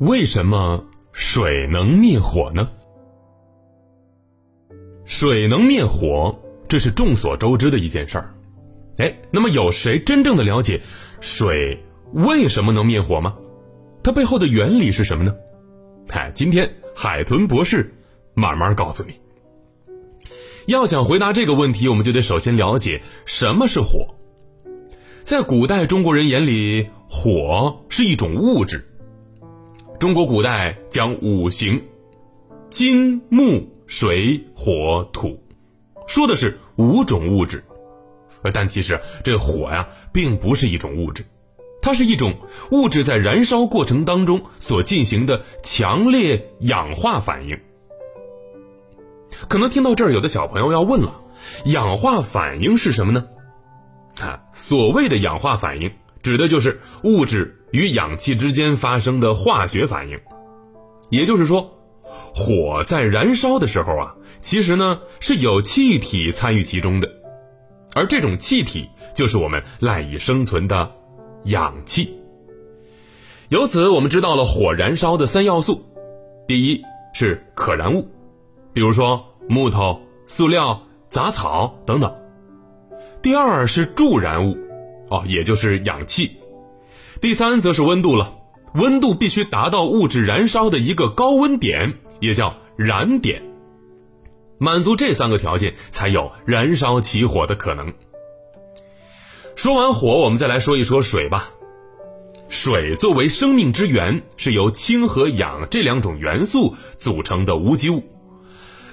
为什么水能灭火呢？水能灭火，这是众所周知的一件事儿。哎，那么有谁真正的了解水为什么能灭火吗？它背后的原理是什么呢？哎，今天海豚博士慢慢告诉你。要想回答这个问题，我们就得首先了解什么是火。在古代中国人眼里，火是一种物质。中国古代讲五行，金木水火土，说的是五种物质。呃但其实这火呀，并不是一种物质。它是一种物质在燃烧过程当中所进行的强烈氧化反应。可能听到这儿，有的小朋友要问了：氧化反应是什么呢？啊，所谓的氧化反应，指的就是物质与氧气之间发生的化学反应。也就是说，火在燃烧的时候啊，其实呢是有气体参与其中的，而这种气体就是我们赖以生存的。氧气。由此，我们知道了火燃烧的三要素：第一是可燃物，比如说木头、塑料、杂草等等；第二是助燃物，哦，也就是氧气；第三则是温度了，温度必须达到物质燃烧的一个高温点，也叫燃点。满足这三个条件，才有燃烧起火的可能。说完火，我们再来说一说水吧。水作为生命之源，是由氢和氧这两种元素组成的无机物。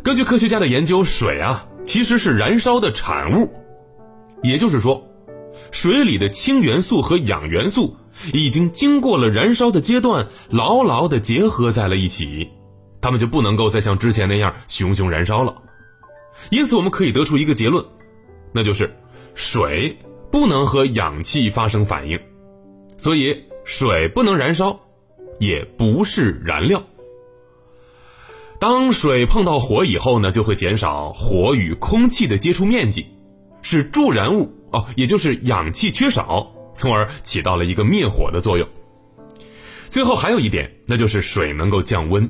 根据科学家的研究，水啊其实是燃烧的产物，也就是说，水里的氢元素和氧元素已经经过了燃烧的阶段，牢牢地结合在了一起，它们就不能够再像之前那样熊熊燃烧了。因此，我们可以得出一个结论，那就是水。不能和氧气发生反应，所以水不能燃烧，也不是燃料。当水碰到火以后呢，就会减少火与空气的接触面积，是助燃物哦，也就是氧气缺少，从而起到了一个灭火的作用。最后还有一点，那就是水能够降温。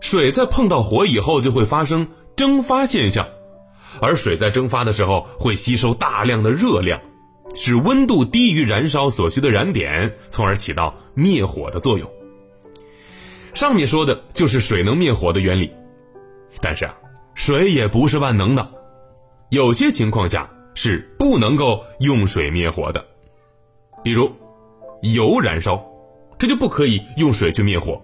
水在碰到火以后就会发生蒸发现象，而水在蒸发的时候会吸收大量的热量。使温度低于燃烧所需的燃点，从而起到灭火的作用。上面说的就是水能灭火的原理，但是啊，水也不是万能的，有些情况下是不能够用水灭火的。比如，油燃烧，这就不可以用水去灭火。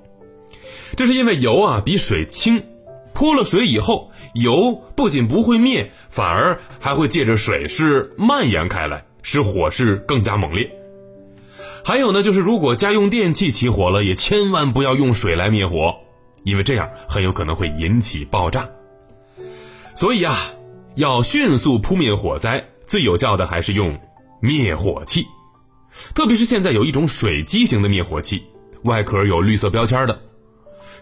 这是因为油啊比水轻，泼了水以后，油不仅不会灭，反而还会借着水势蔓延开来。使火势更加猛烈。还有呢，就是如果家用电器起火了，也千万不要用水来灭火，因为这样很有可能会引起爆炸。所以啊，要迅速扑灭火灾，最有效的还是用灭火器。特别是现在有一种水基型的灭火器，外壳有绿色标签的，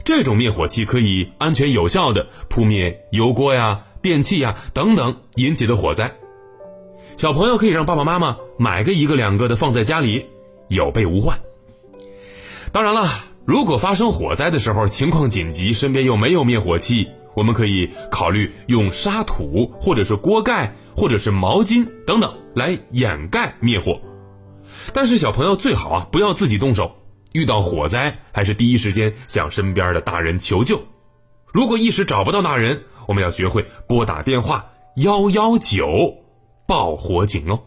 这种灭火器可以安全有效的扑灭油锅呀、电器呀等等引起的火灾。小朋友可以让爸爸妈妈买个一个两个的放在家里，有备无患。当然了，如果发生火灾的时候情况紧急，身边又没有灭火器，我们可以考虑用沙土或者是锅盖或者是毛巾等等来掩盖灭火。但是小朋友最好啊不要自己动手，遇到火灾还是第一时间向身边的大人求救。如果一时找不到大人，我们要学会拨打电话幺幺九。报火警哦。